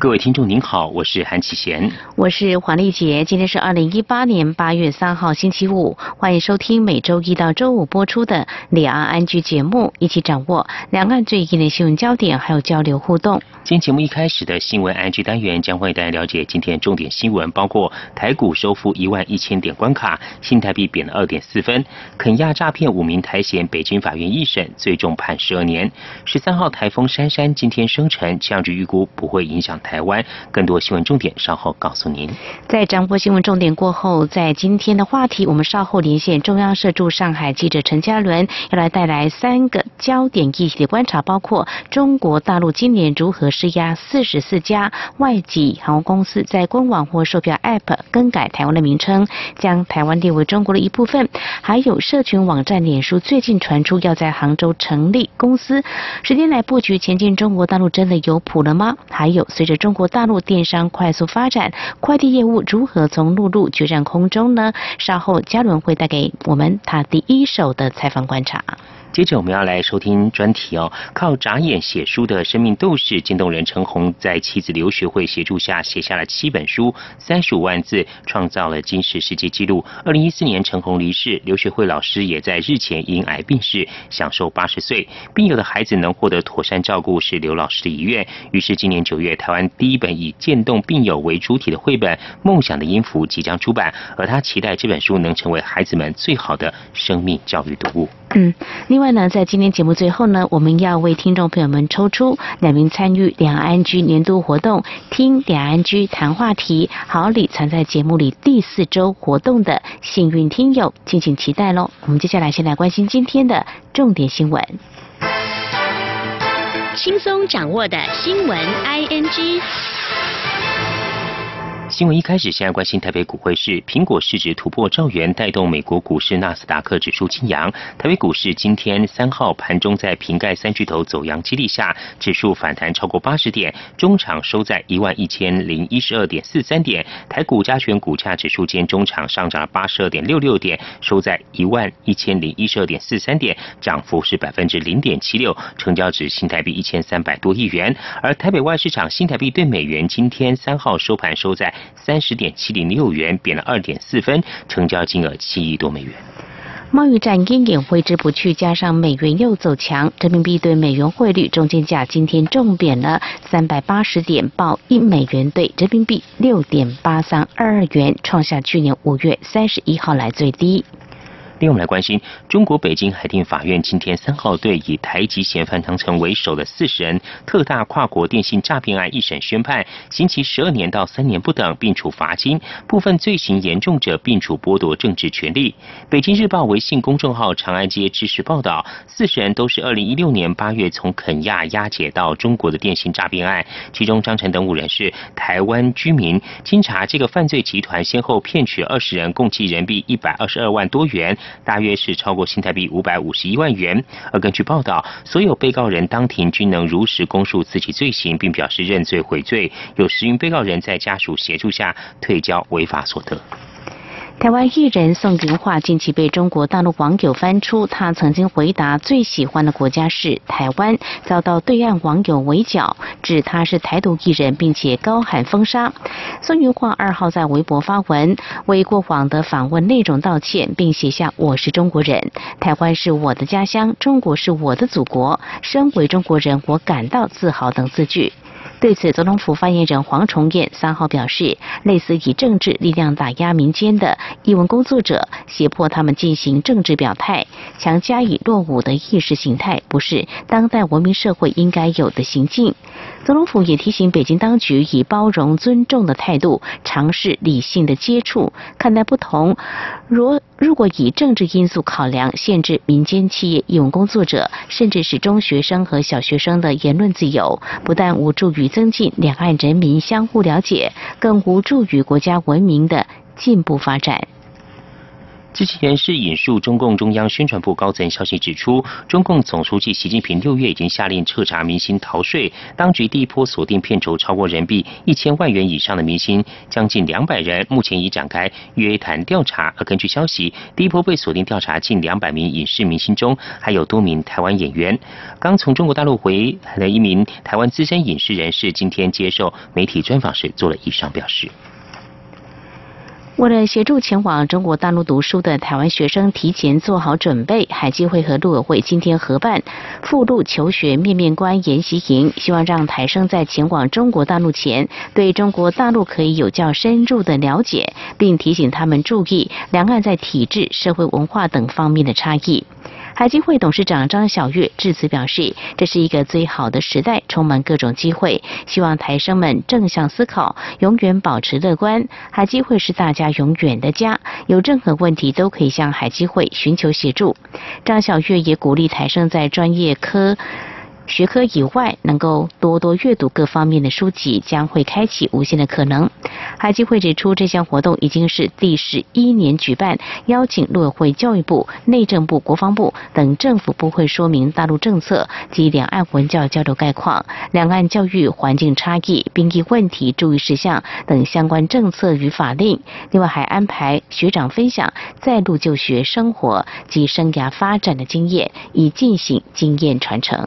各位听众您好，我是韩启贤，我是黄丽杰。今天是二零一八年八月三号星期五，欢迎收听每周一到周五播出的两岸安居节目，一起掌握两岸最近的新闻焦点，还有交流互动。今天节目一开始的新闻安居单元将会带大家了解今天重点新闻，包括台股收复一万一千点关卡，新台币贬了二点四分，肯亚诈骗五名台嫌，北京法院一审最终判十二年。十三号台风珊珊今天生成，气象局预估不会影响。台湾更多新闻重点稍后告诉您。在掌握新闻重点过后，在今天的话题，我们稍后连线中央社驻上海记者陈嘉伦，要来带来三个焦点议题的观察，包括中国大陆今年如何施压四十四家外籍航空公司在官网或售票 App 更改台湾的名称，将台湾列为中国的一部分；还有社群网站脸书最近传出要在杭州成立公司，十天来布局前进中国大陆真的有谱了吗？还有随着中国大陆电商快速发展，快递业务如何从陆路决战空中呢？稍后嘉伦会带给我们他第一手的采访观察。接着我们要来收听专题哦。靠眨眼写书的生命斗士渐动人陈红，在妻子刘学慧协助下写下了七本书，三十五万字，创造了金氏世界纪录。二零一四年陈红离世，刘学慧老师也在日前因癌病逝，享受八十岁。病友的孩子能获得妥善照顾是刘老师的遗愿。于是今年九月，台湾第一本以渐动病友为主体的绘本《梦想的音符》即将出版，而他期待这本书能成为孩子们最好的生命教育读物。嗯，另外呢，在今天节目最后呢，我们要为听众朋友们抽出两名参与两岸居年度活动“听两岸居谈话题，好礼藏在节目里”第四周活动的幸运听友，敬请期待喽。我们接下来先来关心今天的重点新闻，轻松掌握的新闻 I N G。新闻一开始，先来关心台北股汇市，苹果市值突破兆元，带动美国股市纳斯达克指数晋阳。台北股市今天三号盘中在瓶盖三巨头走阳激励下，指数反弹超过八十点，中场收在一万一千零一十二点四三点。台股加权股价指数间中场上涨了八十二点六六点，收在一万一千零一十二点四三点，涨幅是百分之零点七六，成交值新台币一千三百多亿元。而台北外市场新台币对美元今天三号收盘收在。三十点七零六元，贬了二点四分，成交金额七亿多美元。贸易战阴影挥之不去，加上美元又走强，人民币对美元汇率中间价今天重贬了三百八十点，报一美元兑人民币六点八三二二元，创下去年五月三十一号来最低。另外，我们来关心中国北京海淀法院今天三号对以台籍嫌犯唐成为首的四十人特大跨国电信诈骗案一审宣判，刑期十二年到三年不等，并处罚金；部分罪行严重者，并处剥夺政治权利。北京日报微信公众号长安街知识报道，四十人都是二零一六年八月从肯亚押解到中国的电信诈骗案，其中张晨等五人是台湾居民。经查，这个犯罪集团先后骗取二十人，共计人民币一百二十二万多元。大约是超过新台币五百五十一万元。而根据报道，所有被告人当庭均能如实供述自己罪行，并表示认罪悔罪。有十名被告人在家属协助下退交违法所得。台湾艺人宋云桦近期被中国大陆网友翻出，他曾经回答最喜欢的国家是台湾，遭到对岸网友围剿，指他是台独艺人，并且高喊封杀。宋云桦二号在微博发文，为过往的访问内容道歉，并写下“我是中国人，台湾是我的家乡，中国是我的祖国，身为中国人，我感到自豪”等字句。对此，总统府发言人黄崇彦三号表示，类似以政治力量打压民间的译文工作者，胁迫他们进行政治表态，强加以落伍的意识形态，不是当代文明社会应该有的行径。总统府也提醒北京当局以包容、尊重的态度，尝试理性的接触，看待不同。如如果以政治因素考量，限制民间企业义务工作者，甚至是中学生和小学生的言论自由，不但无助于增进两岸人民相互了解，更无助于国家文明的进步发展。知情人士引述中共中央宣传部高层消息指出，中共总书记习近平六月已经下令彻查明星逃税，当局第一波锁定片酬超过人民币一千万元以上的明星，将近两百人，目前已展开约谈调查。而根据消息，第一波被锁定调查近两百名影视明星中，还有多名台湾演员。刚从中国大陆回来的一名台湾资深影视人士，今天接受媒体专访时做了以上表示。为了协助前往中国大陆读书的台湾学生提前做好准备，海基会和陆委会今天合办赴陆求学面面观研习营，希望让台生在前往中国大陆前，对中国大陆可以有较深入的了解，并提醒他们注意两岸在体制、社会文化等方面的差异。海基会董事长张晓月致辞表示，这是一个最好的时代，充满各种机会，希望台生们正向思考，永远保持乐观。海基会是大家永远的家，有任何问题都可以向海基会寻求协助。张晓月也鼓励台生在专业科。学科以外，能够多多阅读各方面的书籍，将会开启无限的可能。海基会指出，这项活动已经是第十一年举办，邀请陆委会、教育部、内政部、国防部等政府部会说明大陆政策及两岸文教交流概况、两岸教育环境差异、兵役问题注意事项等相关政策与法令。另外，还安排学长分享在陆就学生活及生涯发展的经验，以进行经验传承。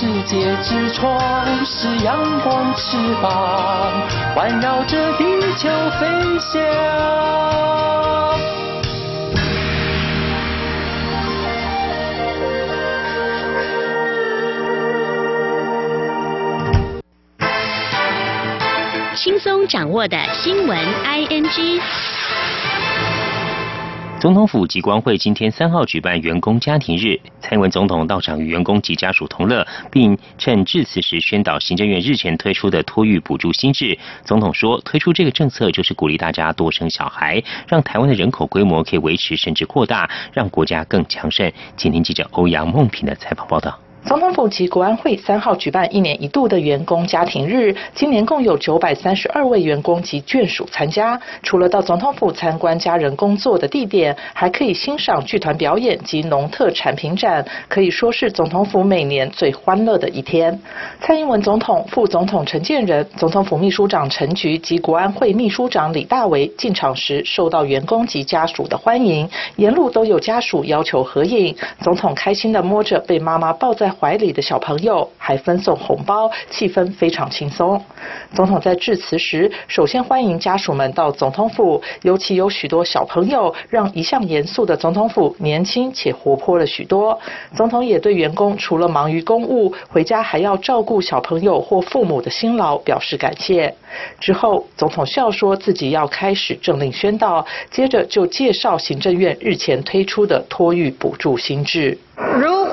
世界之窗是阳光翅膀，环绕着地球飞翔。轻松掌握的新闻 ING。总统府及光会今天三号举办员工家庭日，蔡英文总统到场与员工及家属同乐，并趁致辞时宣导行政院日前推出的托育补助新制。总统说，推出这个政策就是鼓励大家多生小孩，让台湾的人口规模可以维持甚至扩大，让国家更强盛。请听记者欧阳梦平的采访报道。总统府及国安会三号举办一年一度的员工家庭日，今年共有九百三十二位员工及眷属参加。除了到总统府参观家人工作的地点，还可以欣赏剧团表演及农特产品展，可以说是总统府每年最欢乐的一天。蔡英文总统、副总统陈建仁、总统府秘书长陈菊及国安会秘书长李大为进场时，受到员工及家属的欢迎，沿路都有家属要求合影。总统开心的摸着被妈妈抱在。怀里的小朋友还分送红包，气氛非常轻松。总统在致辞时，首先欢迎家属们到总统府，尤其有许多小朋友，让一向严肃的总统府年轻且活泼了许多。总统也对员工除了忙于公务，回家还要照顾小朋友或父母的辛劳表示感谢。之后，总统笑说自己要开始政令宣导，接着就介绍行政院日前推出的托育补助新制。如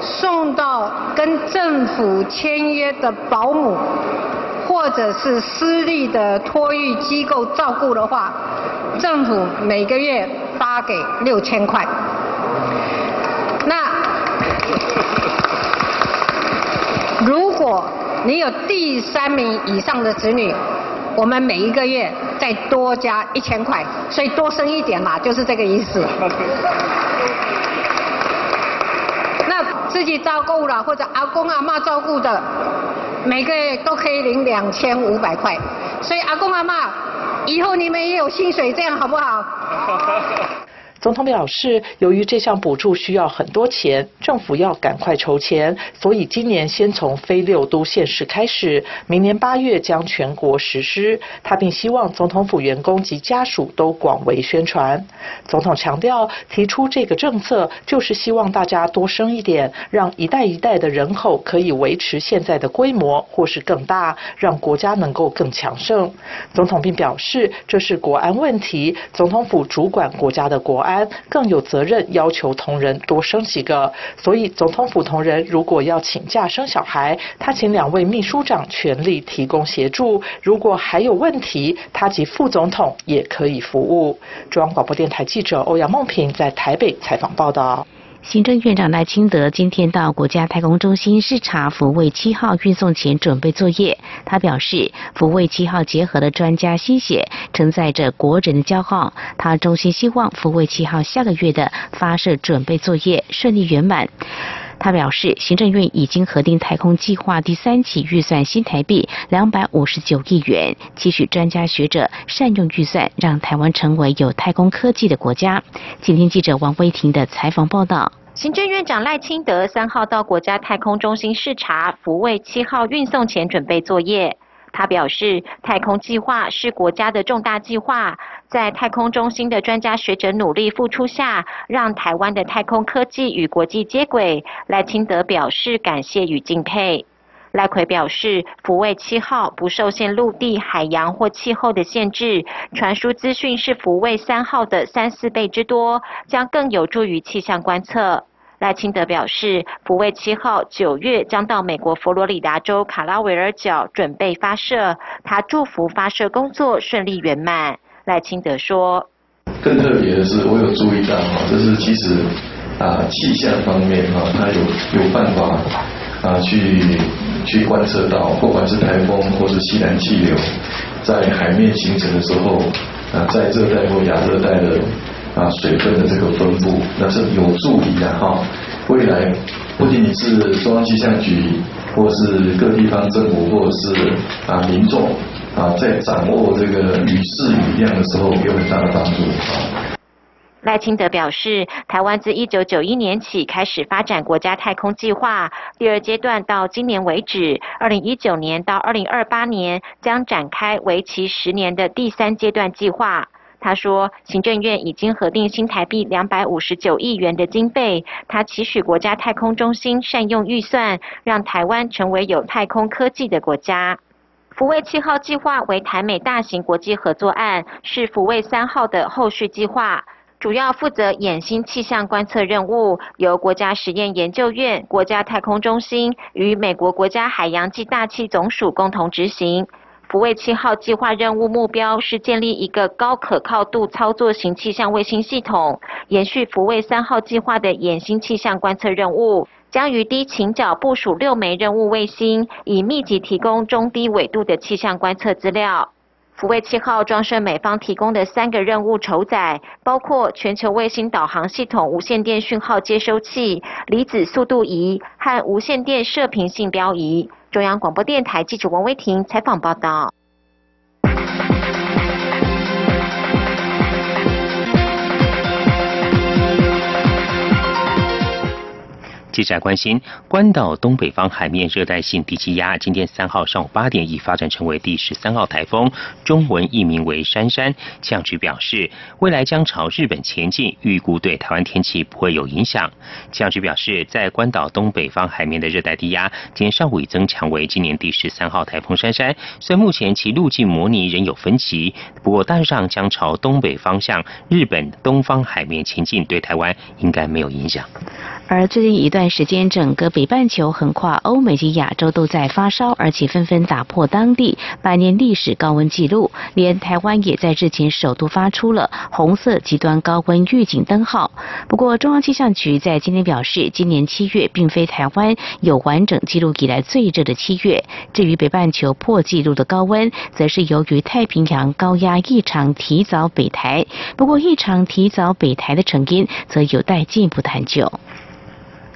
送到跟政府签约的保姆，或者是私立的托育机构照顾的话，政府每个月发给六千块。那如果你有第三名以上的子女，我们每一个月再多加一千块，所以多生一点嘛，就是这个意思。那自己照顾了或者阿公阿妈照顾的，每个月都可以领两千五百块。所以阿公阿妈，以后你们也有薪水，这样好不好？总统表示，由于这项补助需要很多钱，政府要赶快筹钱，所以今年先从非六都县市开始，明年八月将全国实施。他并希望总统府员工及家属都广为宣传。总统强调，提出这个政策就是希望大家多生一点，让一代一代的人口可以维持现在的规模或是更大，让国家能够更强盛。总统并表示，这是国安问题，总统府主管国家的国安。更有责任要求同仁多生几个，所以总统府同仁如果要请假生小孩，他请两位秘书长全力提供协助。如果还有问题，他及副总统也可以服务。中央广播电台记者欧阳梦平在台北采访报道。行政院长赖清德今天到国家太空中心视察福卫七号运送前准备作业。他表示，福卫七号结合了专家心血，承载着国人的骄傲。他衷心希望福卫七号下个月的发射准备作业顺利圆满。他表示，行政院已经核定太空计划第三期预算新台币两百五十九亿元，期许专家学者善用预算，让台湾成为有太空科技的国家。今天记者王威婷的采访报道。行政院长赖清德三号到国家太空中心视察福卫七号运送前准备作业。他表示，太空计划是国家的重大计划，在太空中心的专家学者努力付出下，让台湾的太空科技与国际接轨。赖清德表示感谢与敬佩。赖奎表示，福卫七号不受限陆地、海洋或气候的限制，传输资讯是福卫三号的三四倍之多，将更有助于气象观测。赖清德表示，福卫七号九月将到美国佛罗里达州卡拉维尔角准备发射，他祝福发射工作顺利圆满。赖清德说：“更特别的是，我有注意到哈，就是其实啊气象方面哈，他有有办法啊去去观测到，不管是台风或是西南气流，在海面形成的时候啊，在热带或亚热带的。”啊，水分的这个分布，那是有助于的哈。未来不仅仅是中央气象局，或是各地方政府，或者是啊民众啊，在掌握这个雨势雨量的时候，有很大的帮助啊。赖清德表示，台湾自一九九一年起开始发展国家太空计划，第二阶段到今年为止，二零一九年到二零二八年将展开为期十年的第三阶段计划。他说，行政院已经核定新台币两百五十九亿元的经费，他期许国家太空中心善用预算，让台湾成为有太空科技的国家。福卫七号计划为台美大型国际合作案，是福卫三号的后续计划，主要负责衍星气象观测任务，由国家实验研究院、国家太空中心与美国国家海洋暨大气总署共同执行。福卫七号计划任务目标是建立一个高可靠度操作型气象卫星系统，延续福卫三号计划的衍星气象观测任务，将于低倾角部署六枚任务卫星，以密集提供中低纬度的气象观测资料。福卫七号装设美方提供的三个任务筹载，包括全球卫星导航系统无线电讯号接收器、离子速度仪和无线电射频信标仪。中央广播电台记者王威婷采访报道。记者关心，关岛东北方海面热带性低气压，今天三号上午八点已发展成为第十三号台风，中文译名为“珊珊”。气象局表示，未来将朝日本前进，预估对台湾天气不会有影响。气象局表示，在关岛东北方海面的热带低压，今天上午已增强为今年第十三号台风“珊珊”。虽然目前其路径模拟仍有分歧，不过大致上将朝东北方向日本东方海面前进，对台湾应该没有影响。而最近一段时间，整个北半球横跨欧美及亚洲都在发烧，而且纷纷打破当地百年历史高温纪录。连台湾也在日前首度发出了红色极端高温预警灯号。不过，中央气象局在今天表示，今年七月并非台湾有完整记录以来最热的七月。至于北半球破纪录的高温，则是由于太平洋高压异常提早北台。不过，异常提早北台的成因则有待进一步探究。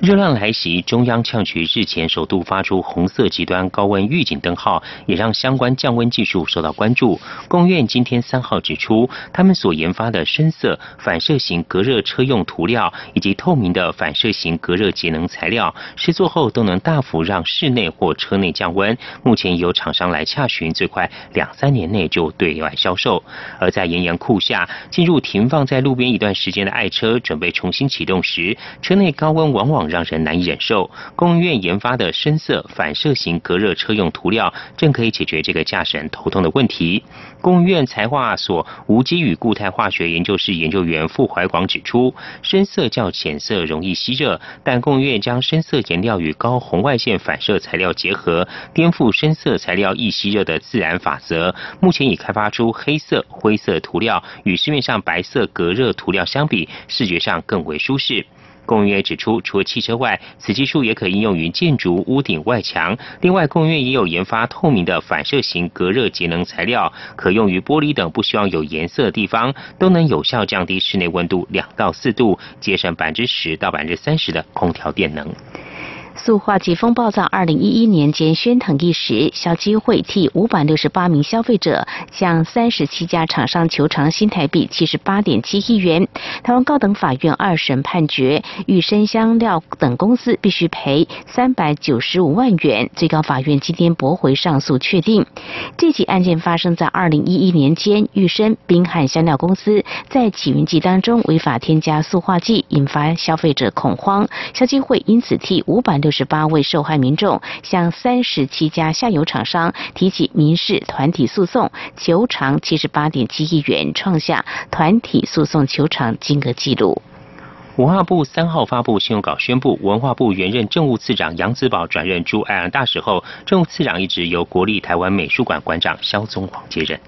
热浪来袭，中央气象局日前首度发出红色极端高温预警灯号，也让相关降温技术受到关注。工院今天三号指出，他们所研发的深色反射型隔热车用涂料以及透明的反射型隔热节能材料，试做后都能大幅让室内或车内降温。目前有厂商来洽询，最快两三年内就对外销售。而在炎炎酷夏，进入停放在路边一段时间的爱车准备重新启动时，车内高温往往让人难以忍受，工务院研发的深色反射型隔热车用涂料，正可以解决这个驾驶人头痛的问题。工务院材化所无机与固态化学研究室研究员傅怀广指出，深色较浅色容易吸热，但工务院将深色颜料与高红外线反射材料结合，颠覆深色材料易吸热的自然法则。目前已开发出黑色、灰色涂料，与市面上白色隔热涂料相比，视觉上更为舒适。公约指出，除了汽车外，此技术也可应用于建筑屋顶外墙。另外，公约也有研发透明的反射型隔热节能材料，可用于玻璃等不需要有颜色的地方，都能有效降低室内温度两到四度，节省百分之十到百分之三十的空调电能。塑化剂风暴在二零一一年间喧腾一时，消基会替五百六十八名消费者向三十七家厂商求偿新台币七十八点七亿元。台湾高等法院二审判决，玉生香料等公司必须赔三百九十五万元。最高法院今天驳回上诉，确定这起案件发生在二零一一年间，玉生冰汉香料公司在起云剂当中违法添加塑化剂，引发消费者恐慌。消基会因此替五百六。十八位受害民众向三十七家下游厂商提起民事团体诉讼，求偿七十八点七亿元，创下团体诉讼求偿金额纪录。文化部三号发布新闻稿，宣布文化部原任政务次长杨子宝转任驻爱尔大使后，政务次长一职由国立台湾美术馆馆长肖宗煌接任。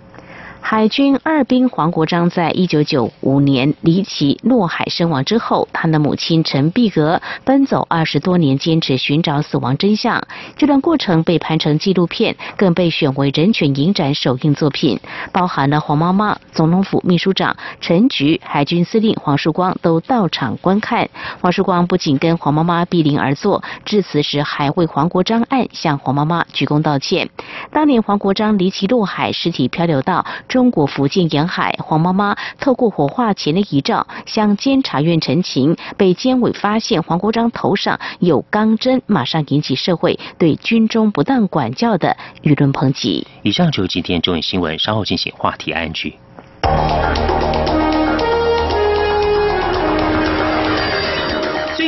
海军二兵黄国章在一九九五年离奇落海身亡之后，他的母亲陈碧格奔走二十多年，坚持寻找死亡真相。这段过程被拍成纪录片，更被选为人权影展首映作品。包含了黄妈妈、总统府秘书长陈菊、海军司令黄树光都到场观看。黄树光不仅跟黄妈妈毗邻而坐，致辞时还为黄国章案向黄妈妈鞠躬道歉。当年黄国章离奇落海，尸体漂流到。中国福建沿海，黄妈妈透过火化前的遗照向监察院陈情，被监委发现黄国章头上有钢针，马上引起社会对军中不当管教的舆论抨击。以上就是今天中文新闻，稍后进行话题安聚。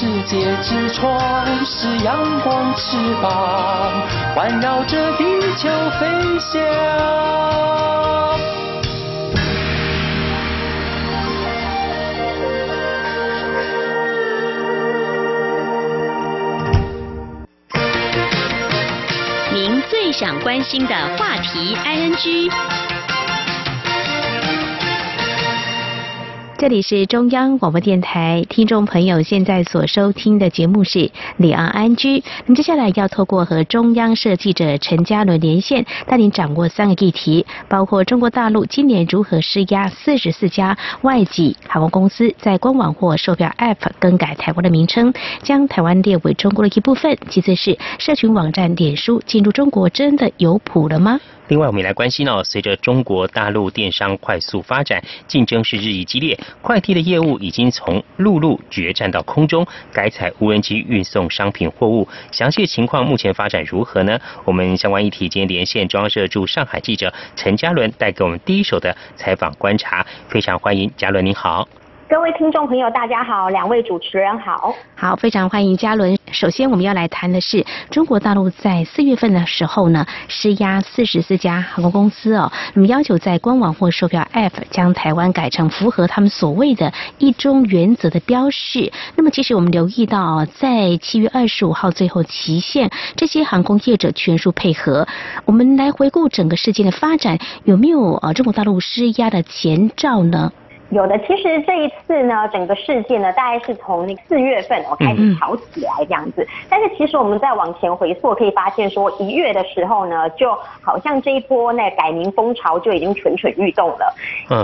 世界之窗是阳光翅膀，环绕着地球飞翔。您最想关心的话题，ING。这里是中央广播电台，听众朋友现在所收听的节目是《李昂安居》。那么接下来要透过和中央社记者陈嘉伦连线，带您掌握三个议题，包括中国大陆今年如何施压四十四家外籍航空公司在官网或售票 App 更改台湾的名称，将台湾列为中国的一部分。其次是社群网站脸书进入中国真的有谱了吗？另外，我们也来关心哦，随着中国大陆电商快速发展，竞争是日益激烈，快递的业务已经从陆路决战到空中，改采无人机运送商品货物。详细情况目前发展如何呢？我们相关议题今天连线中央社驻上海记者陈嘉伦，带给我们第一手的采访观察。非常欢迎嘉伦，您好。各位听众朋友，大家好，两位主持人好，好，非常欢迎嘉伦。首先，我们要来谈的是中国大陆在四月份的时候呢，施压四十四家航空公司哦，那么要求在官网或售票 App 将台湾改成符合他们所谓的一中原则的标示。那么，其实我们留意到，在七月二十五号最后期限，这些航空业者全数配合。我们来回顾整个事件的发展，有没有呃中国大陆施压的前兆呢？有的，其实这一次呢，整个事件呢，大概是从那四月份我开始吵起来这样子。但是其实我们再往前回溯，可以发现说一月的时候呢，就好像这一波那改名风潮就已经蠢蠢欲动了。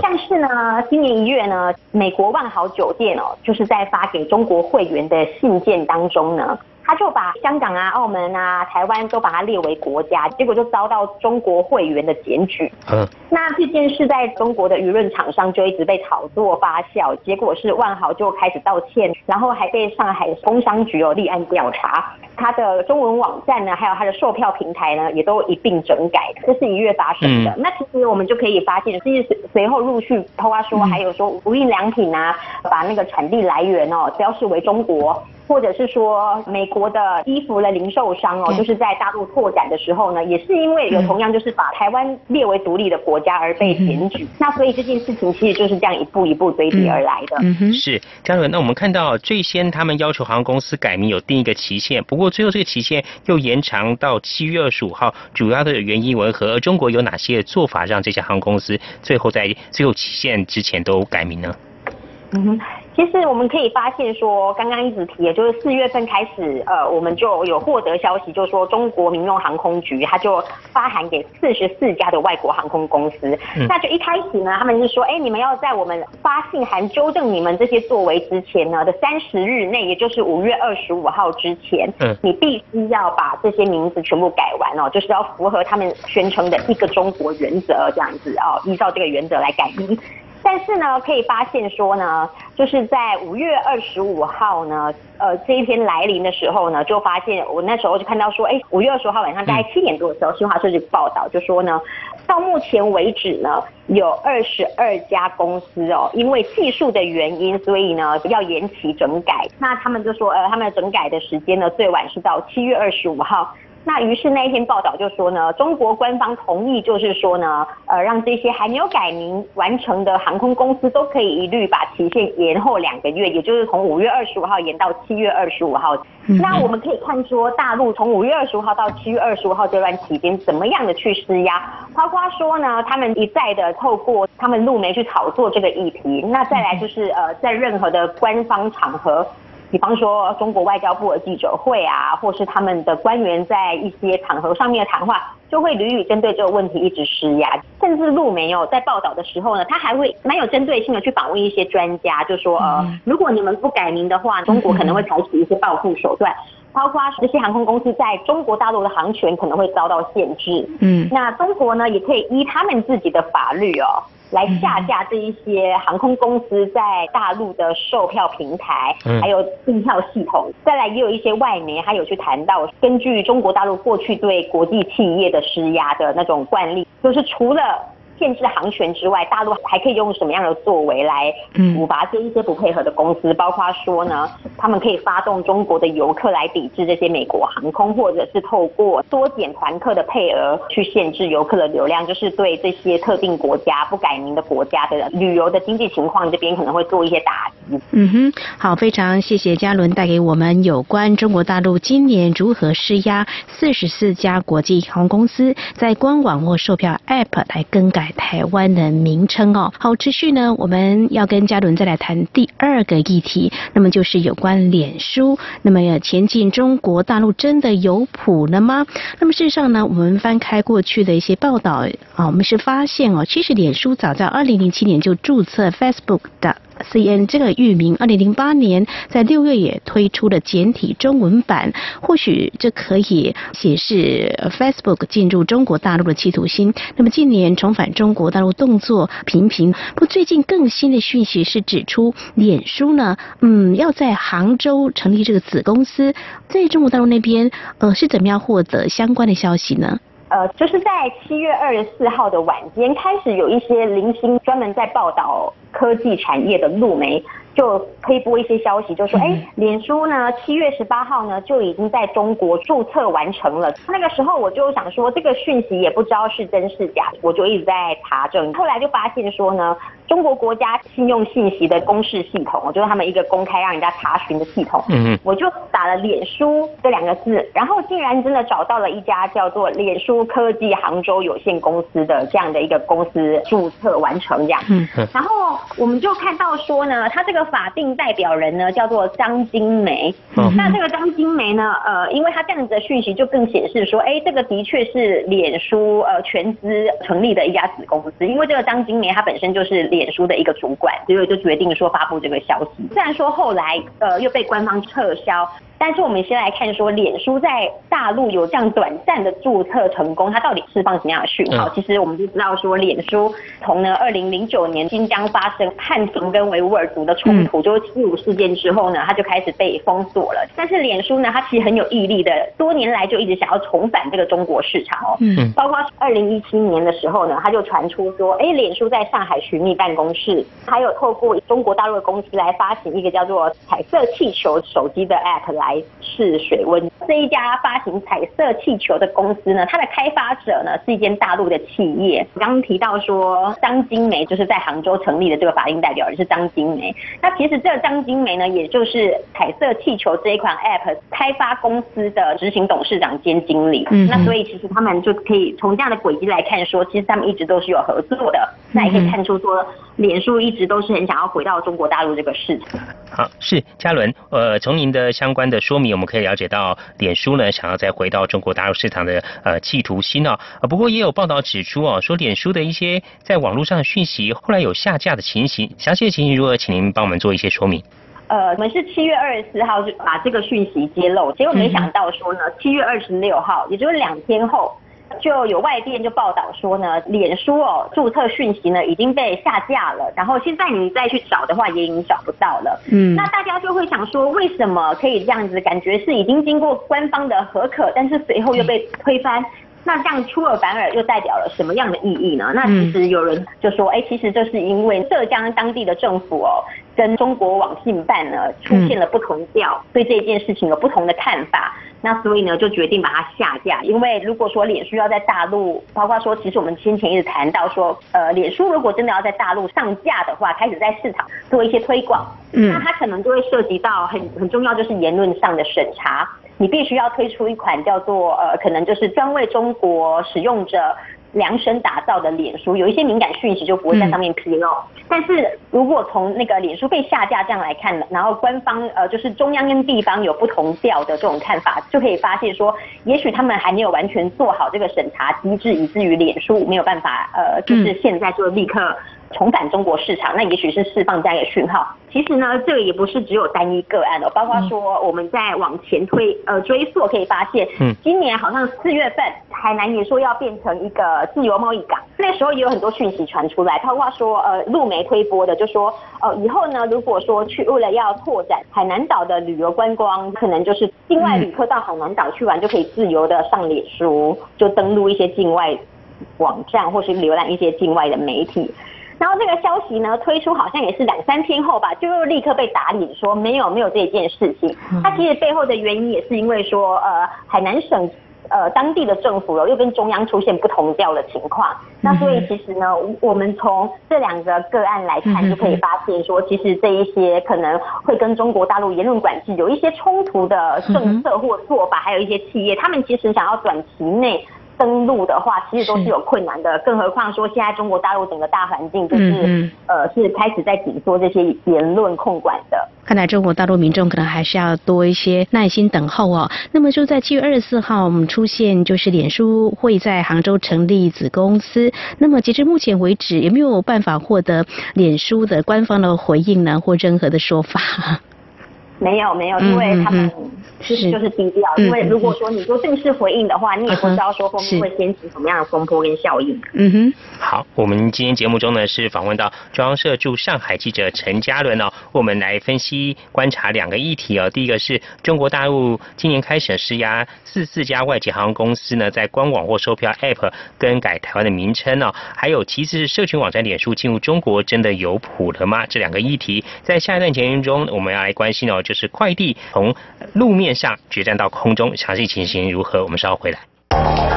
但是呢，今年一月呢，美国万豪酒店哦，就是在发给中国会员的信件当中呢。他就把香港啊、澳门啊、台湾都把它列为国家，结果就遭到中国会员的检举。嗯，那这件事在中国的舆论场上就一直被炒作发酵，结果是万豪就开始道歉，然后还被上海工商局有立案调查。他的中文网站呢，还有他的售票平台呢，也都一并整改。这是一月发生的。那其实我们就可以发现，其实随后陆续，包括说还有说无印良品啊，把那个产地来源哦标示为中国。或者是说美国的衣服的零售商哦，就是在大陆拓展的时候呢，也是因为有同样就是把台湾列为独立的国家而被检举。那所以这件事情其实就是这样一步一步堆叠而来的。嗯哼，是嘉伦。那我们看到最先他们要求航空公司改名有定一个期限，不过最后这个期限又延长到七月二十五号，主要的原因为何？而中国有哪些做法让这些航空公司最后在最后期限之前都改名呢？嗯哼。其实我们可以发现说，刚刚一直提，也就是四月份开始，呃，我们就有获得消息，就是说中国民用航空局它就发函给四十四家的外国航空公司，那就一开始呢，他们是说，哎，你们要在我们发信函纠正你们这些作为之前呢的三十日内，也就是五月二十五号之前，嗯，你必须要把这些名字全部改完哦，就是要符合他们宣称的一个中国原则这样子哦，依照这个原则来改名。但是呢，可以发现说呢，就是在五月二十五号呢，呃，这一天来临的时候呢，就发现我那时候就看到说，哎，五月二十五号晚上大概七点多的时候，新华社就报道就说呢，到目前为止呢，有二十二家公司哦，因为技术的原因，所以呢要延期整改。那他们就说，呃，他们整改的时间呢，最晚是到七月二十五号。那于是那一篇报道就说呢，中国官方同意，就是说呢，呃，让这些还没有改名完成的航空公司都可以一律把期限延后两个月，也就是从五月二十五号延到七月二十五号。那我们可以看说，大陆从五月二十五号到七月二十五号这段期间，怎么样的去施压？包括说呢，他们一再的透过他们陆媒去炒作这个议题。那再来就是呃，在任何的官方场合。比方说，中国外交部的记者会啊，或是他们的官员在一些场合上面的谈话，就会屡屡针对这个问题一直施压。甚至路媒有在报道的时候呢，他还会蛮有针对性的去访问一些专家，就说呃，如果你们不改名的话，中国可能会采取一些报复手段，包括这些航空公司在中国大陆的航权可能会遭到限制。嗯，那中国呢，也可以依他们自己的法律哦。来下架这一些航空公司在大陆的售票平台，还有订票系统。再来也有一些外媒，他有去谈到，根据中国大陆过去对国际企业的施压的那种惯例，就是除了。限制航权之外，大陆还可以用什么样的作为来处罚这一些不配合的公司？包括说呢，他们可以发动中国的游客来抵制这些美国航空，或者是透过缩减团客的配额去限制游客的流量，就是对这些特定国家不改名的国家的旅游的经济情况这边可能会做一些打击。嗯哼，好，非常谢谢嘉伦带给我们有关中国大陆今年如何施压四十四家国际航空公司在官网或售票 App 来更改。台湾的名称哦，好，持续呢，我们要跟嘉伦再来谈第二个议题，那么就是有关脸书，那么前进中国大陆真的有谱了吗？那么事实上呢，我们翻开过去的一些报道啊，我们是发现哦，其实脸书早在二零零七年就注册 Facebook 的。CN 这个域名，二零零八年在六月也推出了简体中文版，或许这可以显示 Facebook 进入中国大陆的企图心。那么近年重返中国大陆动作频频，不最近更新的讯息是指出，脸书呢，嗯，要在杭州成立这个子公司，在中国大陆那边，呃，是怎么样获得相关的消息呢？呃，就是在七月二十四号的晚间开始，有一些零星专门在报道科技产业的路媒。就推播一些消息，就说哎，脸书呢，七月十八号呢就已经在中国注册完成了。那个时候我就想说，这个讯息也不知道是真是假，我就一直在查证。后来就发现说呢，中国国家信用信息的公示系统，就是他们一个公开让人家查询的系统。嗯嗯。我就打了脸书这两个字，然后竟然真的找到了一家叫做脸书科技杭州有限公司的这样的一个公司注册完成这样。嗯。然后我们就看到说呢，他这个。法定代表人呢叫做张金梅，那这个张金梅呢，呃，因为他这样子的讯息就更显示说，哎，这个的确是脸书呃全资成立的一家子公司，因为这个张金梅她本身就是脸书的一个主管，所以就决定说发布这个消息。虽然说后来呃又被官方撤销。但是我们先来看说，脸书在大陆有这样短暂的注册成功，它到底释放什么样的讯号？其实我们就知道说，脸书从呢二零零九年新疆发生汉族跟维吾尔族的冲突，就是七五事件之后呢，它就开始被封锁了。但是脸书呢，它其实很有毅力的，多年来就一直想要重返这个中国市场哦。嗯。包括二零一七年的时候呢，它就传出说，哎，脸书在上海寻觅办公室，还有透过中国大陆的公司来发行一个叫做彩色气球手机的 App 来。来试水温。这一家发行彩色气球的公司呢，它的开发者呢是一间大陆的企业。刚刚提到说张金梅就是在杭州成立的这个法定代表人是张金梅。那其实这个张金梅呢，也就是彩色气球这一款 App 开发公司的执行董事长兼经理。嗯。那所以其实他们就可以从这样的轨迹来看，说其实他们一直都是有合作的。那也可以看出说，脸书一直都是很想要回到中国大陆这个市场。好，是嘉伦。呃，从您的相关的。说明我们可以了解到，脸书呢想要再回到中国大陆市场的呃企图心哦。啊，不过也有报道指出哦，说脸书的一些在网络上的讯息后来有下架的情形，详细的情形如何，请您帮我们做一些说明。呃，我们是七月二十四号就把这个讯息揭露，结果没想到说呢，七月二十六号，也就是两天后。就有外电就报道说呢，脸书哦注册讯息呢已经被下架了，然后现在你再去找的话也已经找不到了。嗯，那大家就会想说，为什么可以这样子？感觉是已经经过官方的核可，但是随后又被推翻。那这样出尔反尔又代表了什么样的意义呢？那其实有人就说，哎，其实这是因为浙江当地的政府哦，跟中国网信办呢出现了不同调，对这件事情有不同的看法。那所以呢，就决定把它下架。因为如果说脸书要在大陆，包括说，其实我们先前一直谈到说，呃，脸书如果真的要在大陆上架的话，开始在市场做一些推广，嗯，那它可能就会涉及到很很重要，就是言论上的审查。你必须要推出一款叫做呃，可能就是专为中国使用者量身打造的脸书，有一些敏感讯息就不会在上面披露。但是如果从那个脸书被下架这样来看，然后官方呃就是中央跟地方有不同调的这种看法，就可以发现说，也许他们还没有完全做好这个审查机制，以至于脸书没有办法呃，就是现在就立刻。重返中国市场，那也许是释放这样一个讯号。其实呢，这个也不是只有单一个案哦，包括说我们在往前推呃追溯，可以发现，嗯，今年好像四月份，海南也说要变成一个自由贸易港，那时候也有很多讯息传出来，包括说呃路媒推播的，就说呃以后呢，如果说去为了要拓展海南岛的旅游观光，可能就是境外旅客到海南岛去玩就可以自由的上脸书，就登录一些境外网站，或是浏览一些境外的媒体。然后这个消息呢推出好像也是两三天后吧，就又立刻被打脸说没有没有这件事情。它其实背后的原因也是因为说呃海南省呃当地的政府又跟中央出现不同调的情况。那所以其实呢，我们从这两个个案来看，就可以发现说，其实这一些可能会跟中国大陆言论管制有一些冲突的政策或做法，还有一些企业，他们其实想要短期内。登陆的话，其实都是有困难的，更何况说现在中国大陆整个大环境就是、嗯呃是开始在紧缩这些言论控管的。看来中国大陆民众可能还是要多一些耐心等候哦。那么就在七月二十四号，我们出现就是脸书会在杭州成立子公司。那么截至目前为止，有没有办法获得脸书的官方的回应呢，或任何的说法？没有没有，因为他们其实就是低调。嗯因为如果说你说正式回应的话，你也不知道说后是面会掀起什么样的风波跟效应。嗯哼。好，我们今天节目中呢是访问到中央社驻上海记者陈嘉伦哦，我们来分析观察两个议题哦。第一个是中国大陆今年开始施压四四家外籍航空公司呢，在官网或售票 App 更改台湾的名称哦，还有其次是社群网站脸书进入中国真的有谱了吗？这两个议题在下一段节目中我们要来关心哦，就是快递从路面上决战到空中，详细情形如何？我们稍后回来。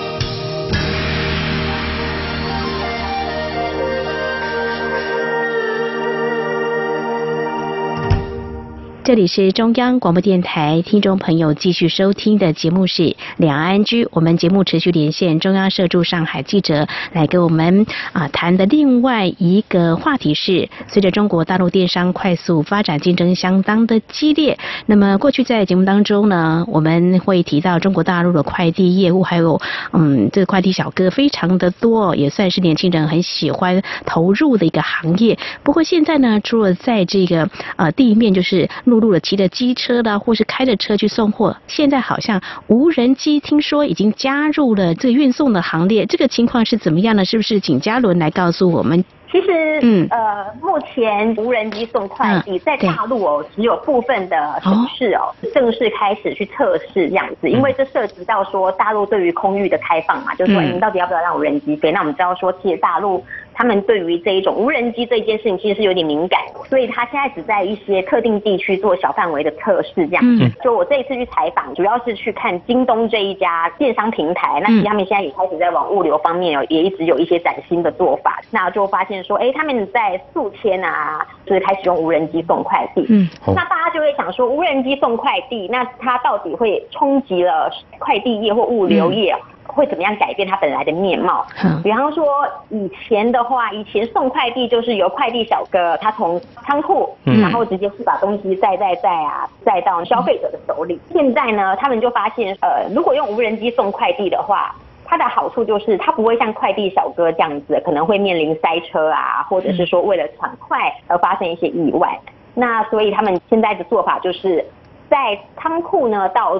这里是中央广播电台，听众朋友继续收听的节目是《两岸居》。我们节目持续连线中央社驻上海记者来给我们啊谈的另外一个话题是，随着中国大陆电商快速发展，竞争相当的激烈。那么过去在节目当中呢，我们会提到中国大陆的快递业务，还有嗯这个快递小哥非常的多，也算是年轻人很喜欢投入的一个行业。不过现在呢，除了在这个呃地面就是陆路的骑着机车啦，或是开着车去送货，现在好像无人机听说已经加入了这个运送的行列，这个情况是怎么样呢？是不是请嘉伦来告诉我们？其实，嗯呃，目前无人机送快递嗯在大陆哦，只有部分的城市哦正式开始去测试这样子，因为这涉及到说大陆对于空域的开放嘛，就是说嗯你们到底要不要让无人机飞？那我们知道说，其实大陆他们对于这一种无人机这一件事情其实是有点敏感，所以他现在只在一些特定地区做小范围的测试这样就我这一次去采访，主要是去看京东这一家电商平台，那其实他们现在也开始在往物流方面有也一直有一些崭新的做法，那就发现说，哎，他们在宿迁啊，就是开始用无人机送快递。嗯那大家就会想说，无人机送快递，那它到底会冲击了快递业或物流业？会怎么样改变它本来的面貌？嗯比方说以前的话，以前送快递就是由快递小哥他从仓库，嗯然后直接是把东西载载载啊，载到消费者的手里。现在呢，他们就发现，呃，如果用无人机送快递的话。它的好处就是，它不会像快递小哥这样子，可能会面临塞车啊，或者是说为了抢快而发生一些意外。那所以他们现在的做法就是，在仓库呢到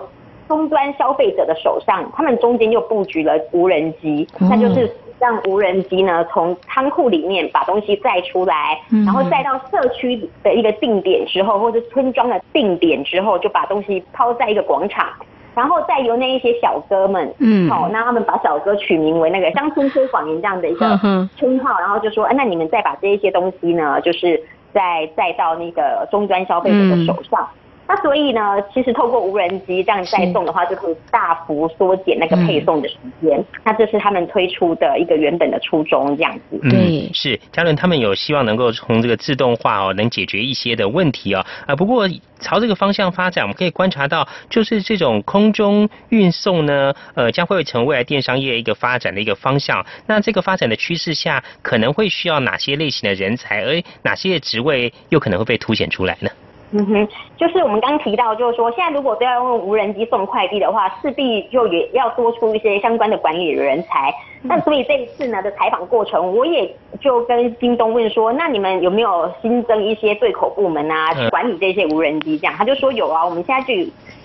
终端消费者的手上，他们中间又布局了无人机，哦那就是让无人机呢从仓库里面把东西载出来，嗯然后载到社区的一个定点之后，或者村庄的定点之后，就把东西抛在一个广场。然后再由那一些小哥们，嗯好、那他们把小哥取名为那个乡村推广员这样的一个嗯称号，然后就说，哎，那你们再把这一些东西呢，就是再再到那个终端消费者的手上。那所以呢，其实透过无人机这样再送的话，就可以大幅缩减那个配送的时间。那这是他们推出的一个原本的初衷，这样子。对，是嘉伦他们有希望能够从这个自动化哦，能解决一些的问题哦。啊，不过朝这个方向发展，我们可以观察到，就是这种空中运送呢，呃，将会成为未来电商业一个发展的一个方向。那这个发展的趋势下，可能会需要哪些类型的人才，而哪些职位又可能会被凸显出来呢？嗯哼，就是我们刚提到，就是说现在如果都要用无人机送快递的话，势必就也要多出一些相关的管理人才。那所以这一次呢的采访过程，我也就跟京东问说，那你们有没有新增一些对口部门啊，去管理这些无人机？这样他就说有啊，我们现在就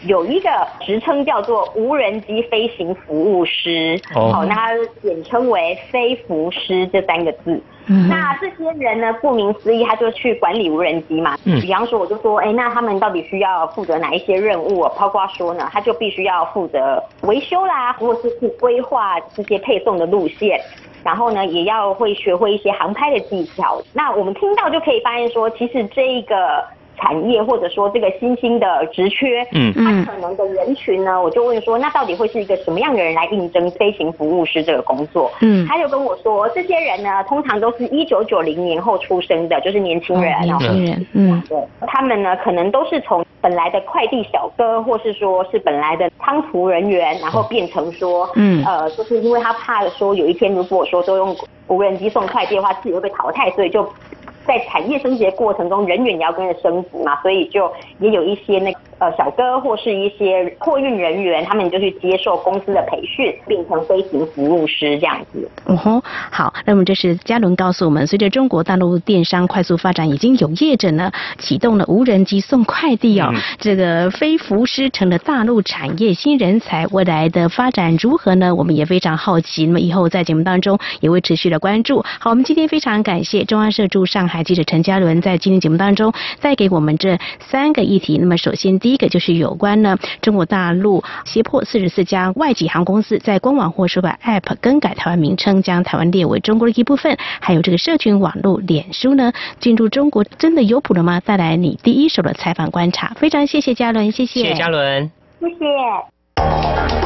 有一个职称叫做无人机飞行服务师，好，那简称为飞服师这三个字。那这些人呢？顾名思义，他就去管理无人机嘛。嗯。比方说，我就说，哎，那他们到底需要负责哪一些任务？包括说呢，他就必须要负责维修啦，或者是去规划这些配送的路线，然后呢，也要会学会一些航拍的技巧。那我们听到就可以发现说，其实这一个。产业或者说这个新兴的职缺，嗯，他可能的人群呢，我就问说，那到底会是一个什么样的人来应征飞行服务师这个工作？嗯，他就跟我说，这些人呢，通常都是一九九零年后出生的，就是年轻人，年轻人，嗯，对，他们呢，可能都是从本来的快递小哥，或是说是本来的仓储人员，然后变成说，嗯，呃，就是因为他怕说有一天如果说都用无人机送快递的话，自己会被淘汰，所以就。在产业升级的过程中，人员也要跟着升级嘛，所以就也有一些那呃小哥或是一些货运人员，他们就去接受公司的培训，变成飞行服务师这样子。嗯哼，好，那么这是嘉伦告诉我们，随着中国大陆电商快速发展，已经有业者呢启动了无人机送快递哦，这个飞服师成了大陆产业新人才，未来的发展如何呢？我们也非常好奇，那么以后在节目当中也会持续的关注。好，我们今天非常感谢中央社驻上海。记者陈嘉伦在今天节目当中带给我们这三个议题。那么，首先第一个就是有关呢，中国大陆胁迫四十四家外籍航空公司在官网或手把 App 更改台湾名称，将台湾列为中国的一部分。还有这个社群网络脸书呢，进入中国真的有谱了吗？带来你第一手的采访观察。非常谢谢嘉伦，谢谢。谢谢嘉伦，谢谢。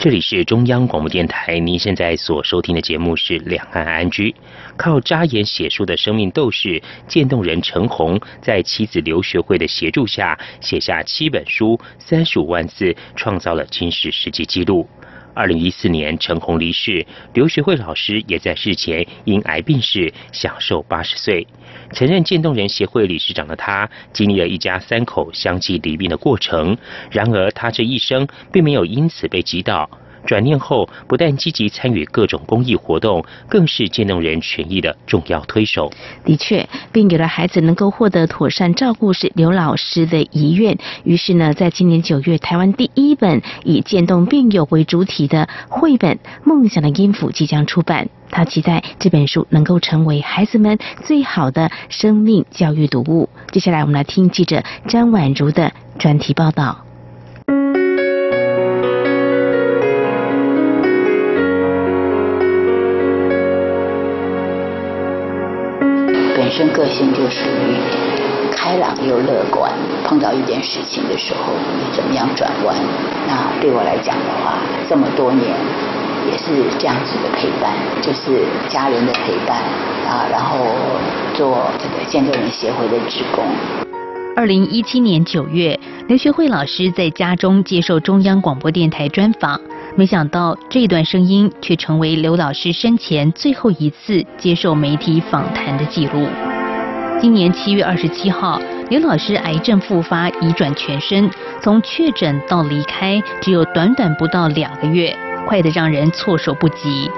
这里是中央广播电台，您现在所收听的节目是《两岸安居》。靠扎眼写书的生命斗士渐冻人陈红，在妻子刘学慧的协助下，写下七本书、三十五万字，创造了金世世界纪录。二零一四年，陈红离世，刘学慧老师也在世前因癌病逝，享受八十岁。曾任渐冻人协会理事长的他，经历了一家三口相继离病的过程。然而，他这一生并没有因此被击倒。转念后，不但积极参与各种公益活动，更是渐冻人权益的重要推手。的确，并有了孩子能够获得妥善照顾是刘老师的遗愿。于是呢，在今年九月，台湾第一本以渐冻病友为主体的绘本《梦想的音符》即将出版。他期待这本书能够成为孩子们最好的生命教育读物。接下来，我们来听记者张婉如的专题报道。身个性就属于开朗又乐观，碰到一件事情的时候，怎么样转弯？那对我来讲的话，这么多年也是这样子的陪伴，就是家人的陪伴啊，然后做这个建筑人协会的职工。二零一七年九月，刘学慧老师在家中接受中央广播电台专访，没想到这段声音却成为刘老师生前最后一次接受媒体访谈的记录。今年七月二十七号，刘老师癌症复发，移转全身，从确诊到离开只有短短不到两个月，快得让人措手不及。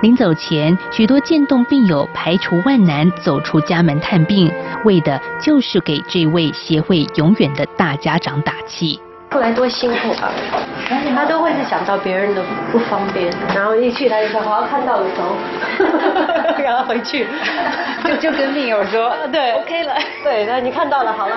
临走前，许多渐冻病友排除万难走出家门探病，为的就是给这位协会永远的大家长打气。后来多辛苦啊！他都会是想到别人的不方便，然后一去他就说好看到的时候，然后回去就就跟病友说，对，OK 了，对，那你看到了，好了。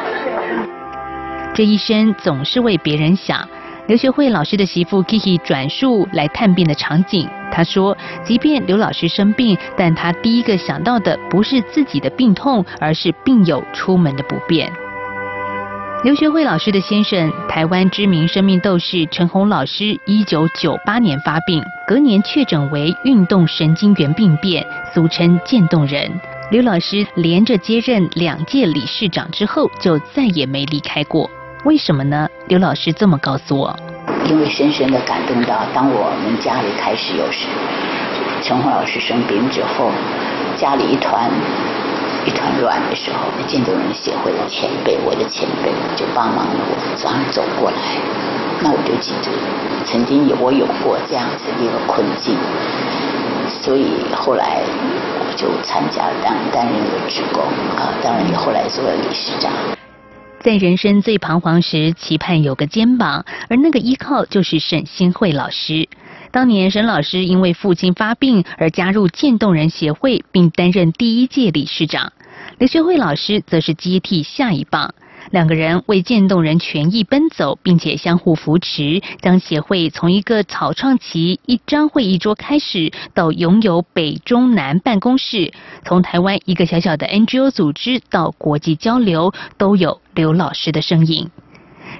这一生总是为别人想。刘学慧老师的媳妇 Kiki 转述来探病的场景，她说：“即便刘老师生病，但她第一个想到的不是自己的病痛，而是病友出门的不便。”刘学慧老师的先生，台湾知名生命斗士陈红老师，一九九八年发病，隔年确诊为运动神经元病变，俗称渐冻人。刘老师连着接任两届理事长之后，就再也没离开过。为什么呢？刘老师这么告诉我：因为深深的感动到，当我们家里开始有陈红老师生病之后，家里一团一团乱的时候，建筑人协会的前辈，我的前辈就帮忙我早上走过来。那我就记得，曾经有我有过这样子一个困境，所以后来我就参加担担任了职工啊，当然也后来做了理事长。在人生最彷徨时，期盼有个肩膀，而那个依靠就是沈新慧老师。当年沈老师因为父亲发病而加入渐冻人协会，并担任第一届理事长。刘学慧老师则是接替下一棒。两个人为渐冻人权益奔走，并且相互扶持，将协会从一个草创期一张会议桌开始，到拥有北中南办公室，从台湾一个小小的 NGO 组织到国际交流，都有刘老师的身影。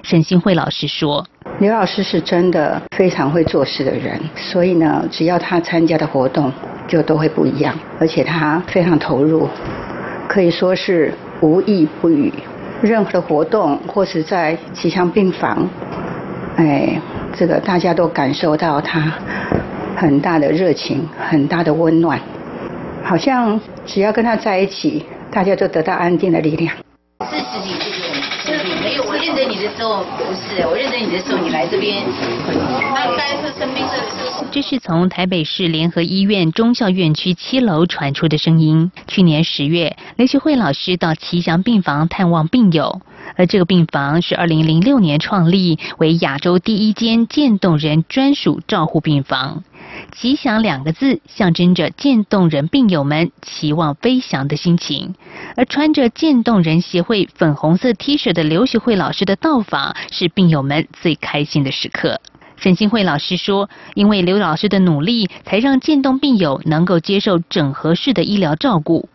沈新慧老师说：“刘老师是真的非常会做事的人，所以呢，只要他参加的活动就都会不一样，而且他非常投入，可以说是无意不语。”任何的活动，或是在吉祥病房，哎，这个大家都感受到他很大的热情，很大的温暖，好像只要跟他在一起，大家就得到安定的力量。四十几的时候不是，我认得你的时候你来这边，他应该是生病是。这是从台北市联合医院中校院区七楼传出的声音。去年十月，雷学慧老师到奇祥病房探望病友，而这个病房是二零零六年创立，为亚洲第一间渐冻人专属照护病房。吉祥两个字象征着渐冻人病友们期望飞翔的心情，而穿着渐冻人协会粉红色 T 恤的刘学慧老师的到访是病友们最开心的时刻。沈新慧老师说：“因为刘老师的努力，才让渐冻病友能够接受整合式的医疗照顾。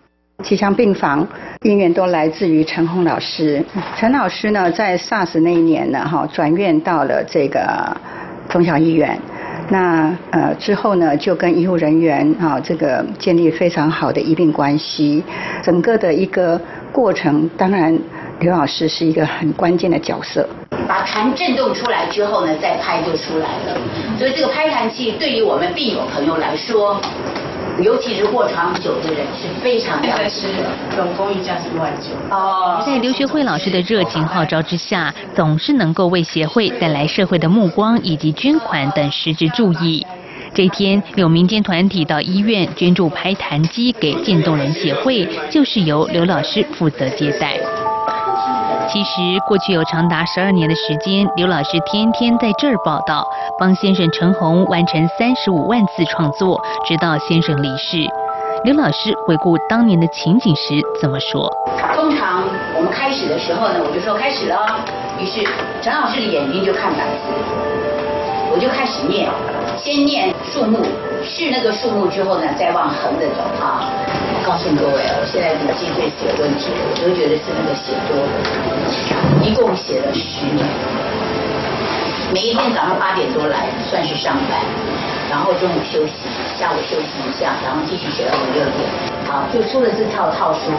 气象病房病源都来自于陈红老师。陈老师呢，在 SARS 那一年呢，哈转院到了这个中小医院。”那呃之后呢，就跟医护人员啊这个建立非常好的医病关系，整个的一个过程，当然刘老师是一个很关键的角色。把痰震动出来之后呢，再拍就出来了。所以这个拍痰器对于我们病友朋友来说。尤其是卧床久的人是非常要吃的。总共一家是万九。哦。在刘学慧老师的热情号召之下，总是能够为协会带来社会的目光以及捐款等实质注意。这一天，有民间团体到医院捐助拍痰机给渐冻人协会，就是由刘老师负责接待。其实，过去有长达十二年的时间，刘老师天天在这儿报道，帮先生陈红完成三十五万字创作，直到先生离世。刘老师回顾当年的情景时怎么说？通常我们开始的时候呢，我就说开始了，于是陈老师的眼睛就看板子，我就开始念。先念数目，是那个数目之后呢，再往横的走啊。我告诉各位啊，我现在笔记最是有问题的，我都觉得是那个写多的，一共写了十年。每一天早上八点多来算是上班，然后中午休息，下午休息一下，然后继续写到五六点。好，就出了这套套书，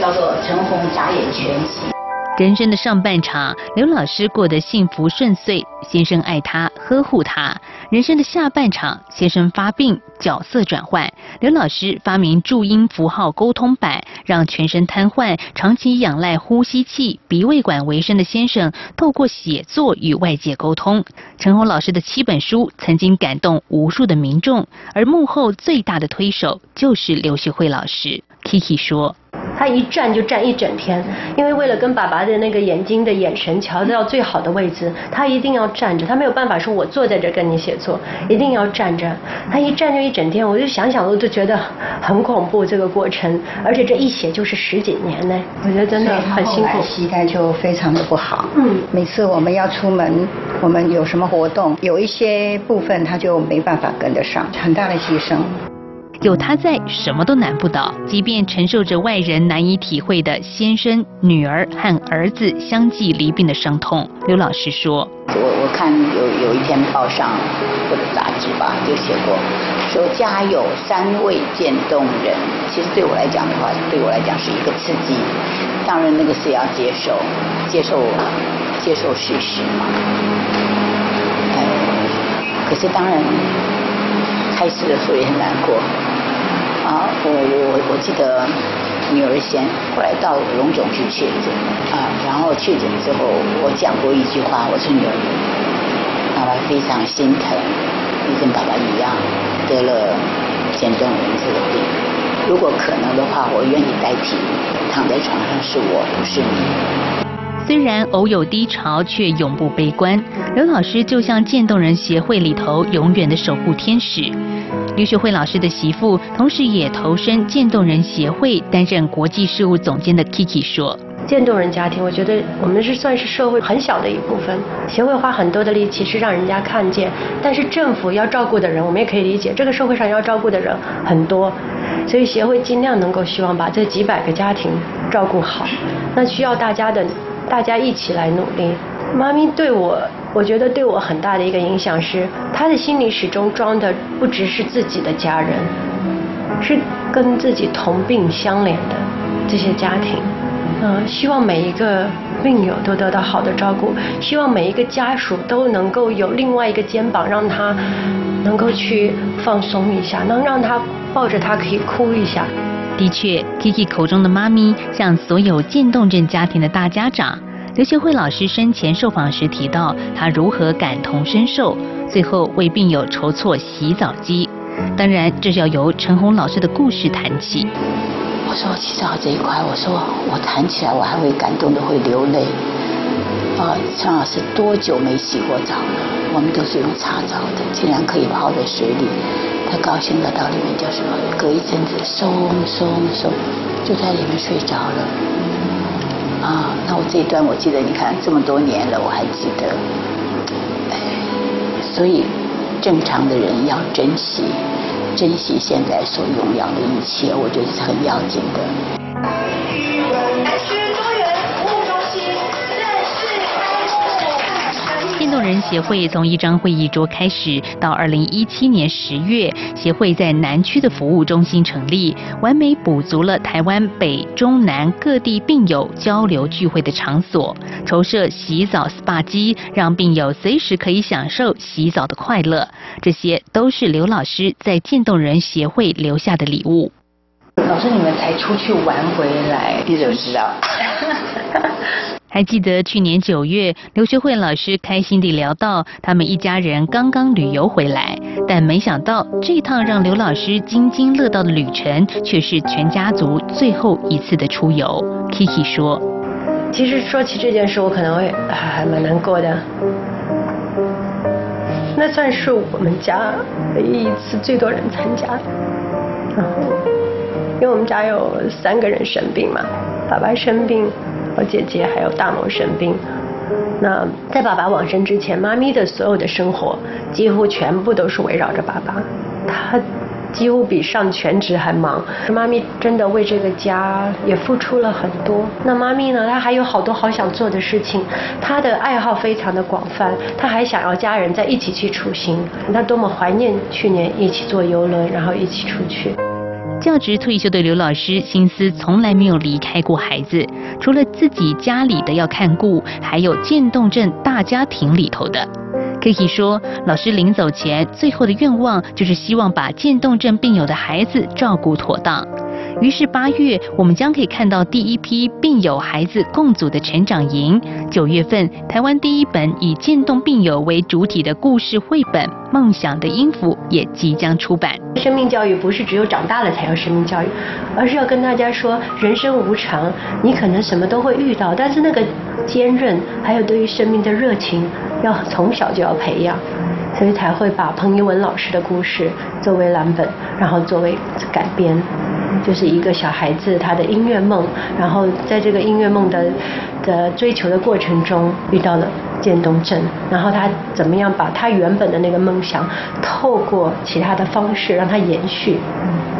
叫做《陈红眨眼全集》。人生的上半场，刘老师过得幸福顺遂，先生爱她呵护她。人生的下半场，先生发病，角色转换，刘老师发明注音符号沟通板，让全身瘫痪、长期仰赖呼吸器、鼻胃管为生的先生，透过写作与外界沟通。陈红老师的七本书曾经感动无数的民众，而幕后最大的推手就是刘学慧老师。Kiki 说。他一站就站一整天，因为为了跟爸爸的那个眼睛的眼神调到最好的位置，他一定要站着，他没有办法说我坐在这跟你写作，一定要站着。他一站就一整天，我就想想我就觉得很恐怖这个过程，而且这一写就是十几年呢，我觉得真的很辛苦。膝盖就非常的不好，嗯，每次我们要出门，我们有什么活动，有一些部分他就没办法跟得上，很大的牺牲。有他在，什么都难不倒。即便承受着外人难以体会的先生、女儿和儿子相继离病的伤痛，刘老师说：“我我看有有一篇报上或者杂志吧，就写过，说家有三位渐冻人。其实对我来讲的话，对我来讲是一个刺激。当然那个是要接受，接受，接受事实嘛。可是当然。”开始的时候也很难过，啊，我我我记得女儿先，后来到龙总去确诊，啊，然后确诊之后，我讲过一句话，我说女儿，爸爸非常心疼，你跟爸爸一样得了渐冻人这个病，如果可能的话，我愿意代替躺在床上是我，不是你。虽然偶有低潮，却永不悲观。刘老师就像渐冻人协会里头永远的守护天使。刘学慧老师的媳妇，同时也投身渐冻人协会，担任国际事务总监的 Kiki 说：“渐冻人家庭，我觉得我们是算是社会很小的一部分。协会花很多的力气是让人家看见，但是政府要照顾的人，我们也可以理解，这个社会上要照顾的人很多，所以协会尽量能够希望把这几百个家庭照顾好。那需要大家的。”大家一起来努力。妈咪对我，我觉得对我很大的一个影响是，她的心里始终装的不只是自己的家人，是跟自己同病相怜的这些家庭。嗯，希望每一个病友都得到好的照顾，希望每一个家属都能够有另外一个肩膀，让他能够去放松一下，能让他抱着他可以哭一下。的确，Kiki 口中的妈咪像所有渐冻症家庭的大家长。刘学慧老师生前受访时提到，她如何感同身受，最后为病友筹措洗澡机。当然，这是要由陈红老师的故事谈起。我说洗澡这一块，我说我谈起来我还会感动的会流泪。啊，陈老师多久没洗过澡了？我们都是用擦澡的，竟然可以泡在水里。他高兴的到里面叫什么隔一阵子松松松，就在里面睡着了。啊，那我这一段我记得，你看这么多年了，我还记得。所以正常的人要珍惜，珍惜现在所拥有的一切，我觉得是很要紧的。渐冻人协会从一张会议桌开始，到二零一七年十月，协会在南区的服务中心成立，完美补足了台湾北中南各地病友交流聚会的场所，筹设洗澡 SPA 机，让病友随时可以享受洗澡的快乐。这些都是刘老师在渐冻人协会留下的礼物。老师，你们才出去玩回来，你怎么知道？还记得去年九月，刘学慧老师开心地聊到，他们一家人刚刚旅游回来，但没想到这趟让刘老师津津乐道的旅程，却是全家族最后一次的出游。Kiki 说：“其实说起这件事，我可能会还蛮难过的。那算是我们家唯一一次最多人参加，然后因为我们家有三个人生病嘛，爸爸生病。我姐姐还有大某生病，那在爸爸往生之前，妈咪的所有的生活几乎全部都是围绕着爸爸。她几乎比上全职还忙。妈咪真的为这个家也付出了很多。那妈咪呢？她还有好多好想做的事情。她的爱好非常的广泛，她还想要家人在一起去出行。她多么怀念去年一起坐游轮，然后一起出去。教职退休的刘老师，心思从来没有离开过孩子，除了自己家里的要看顾，还有渐冻症大家庭里头的。可以说，老师临走前最后的愿望，就是希望把渐冻症病友的孩子照顾妥当。于是八月，我们将可以看到第一批病友孩子共组的成长营。九月份，台湾第一本以渐冻病友为主体的故事绘本《梦想的音符》也即将出版。生命教育不是只有长大了才要生命教育，而是要跟大家说，人生无常，你可能什么都会遇到，但是那个坚韧，还有对于生命的热情，要从小就要培养。所以才会把彭于文老师的故事作为蓝本，然后作为改编，就是一个小孩子他的音乐梦，然后在这个音乐梦的的追求的过程中遇到了渐冻症，然后他怎么样把他原本的那个梦想透过其他的方式让他延续，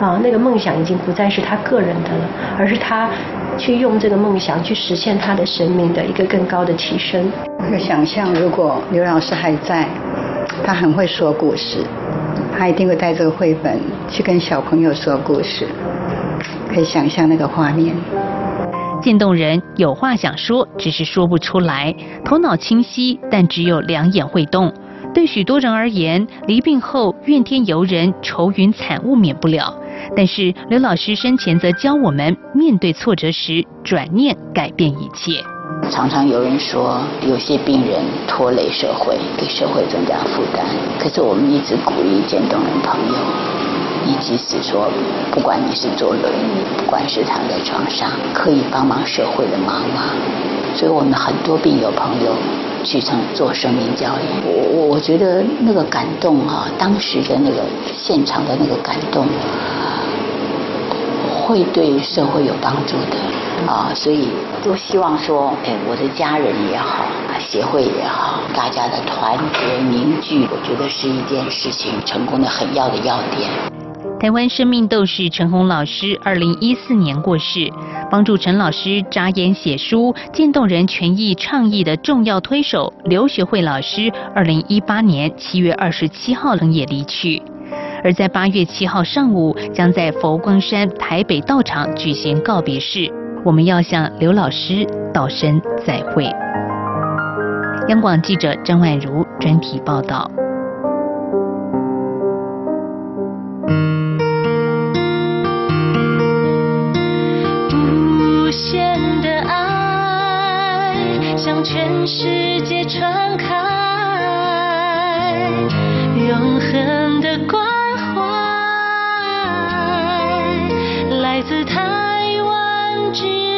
啊，那个梦想已经不再是他个人的了，而是他去用这个梦想去实现他的生命的一个更高的提升。我想象如果刘老师还在。他很会说故事，他一定会带这个绘本去跟小朋友说故事，可以想象那个画面。渐冻人有话想说，只是说不出来，头脑清晰，但只有两眼会动。对许多人而言，离病后怨天尤人、愁云惨雾免不了。但是刘老师生前则教我们，面对挫折时，转念改变一切。常常有人说，有些病人拖累社会，给社会增加负担。可是我们一直鼓励渐冻人朋友，你即使说，不管你是坐轮椅，不管是躺在床上，可以帮忙社会的忙吗？所以我们很多病友朋友去成做生命教育。我我我觉得那个感动哈，当时的那个现场的那个感动，会对社会有帮助的。啊，所以都希望说，哎，我的家人也好，协会也好，大家的团结凝聚，我觉得是一件事情成功的很要的要点。台湾生命斗士陈红老师，二零一四年过世，帮助陈老师扎眼写书、渐冻人权益倡议的重要推手刘学慧老师，二零一八年七月二十七号冷也离去。而在八月七号上午，将在佛光山台北道场举行告别式。我们要向刘老师道声再会。央广记者张婉如专题报道。向全世界传开，永恒的关怀来自台湾之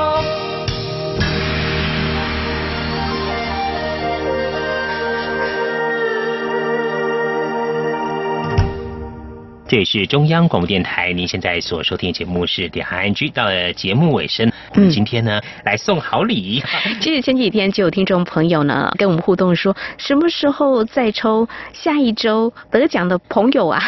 这里是中央广播电台，您现在所收听的节目是《点航安居》。到了节目尾声，我们今天呢来送好礼。其实前几天就有听众朋友呢跟我们互动说，什么时候再抽下一周得奖的朋友啊？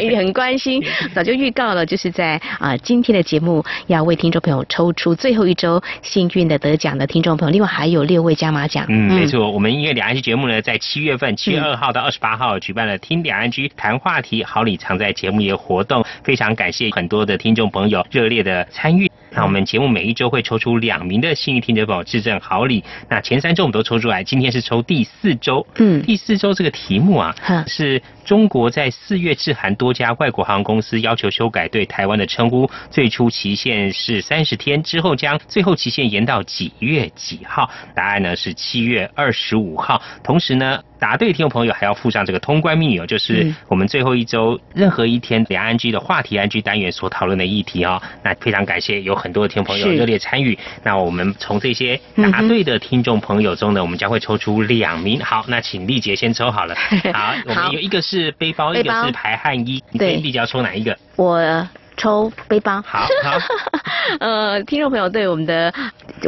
也 很关心，早就预告了，就是在啊今天的节目要为听众朋友抽出最后一周幸运的得奖的听众朋友，另外还有六位加码奖。嗯，没错，我们因为两岸居节目呢，在七月份七月二号到二十八号举办了听两岸居谈话题好礼藏在。节目也活动，非常感谢很多的听众朋友热烈的参与。那我们节目每一周会抽出两名的幸运听者朋友质证好礼。那前三周我们都抽出来，今天是抽第四周。嗯，第四周这个题目啊，是中国在四月致函多家外国航空公司，要求修改对台湾的称呼，最初期限是三十天，之后将最后期限延到几月几号？答案呢是七月二十五号。同时呢。答对听众朋友还要附上这个通关密语，就是我们最后一周任何一天两岸居的话题安居单元所讨论的议题哦。那非常感谢有很多的听众朋友热烈参与。那我们从这些答对的听众朋友中呢，我们将会抽出两名。好，那请丽杰先抽好了。好，我们有一个是背包，一个是排汗衣。对，丽杰要抽哪一个？我。抽背包，好，呃，听众朋友对我们的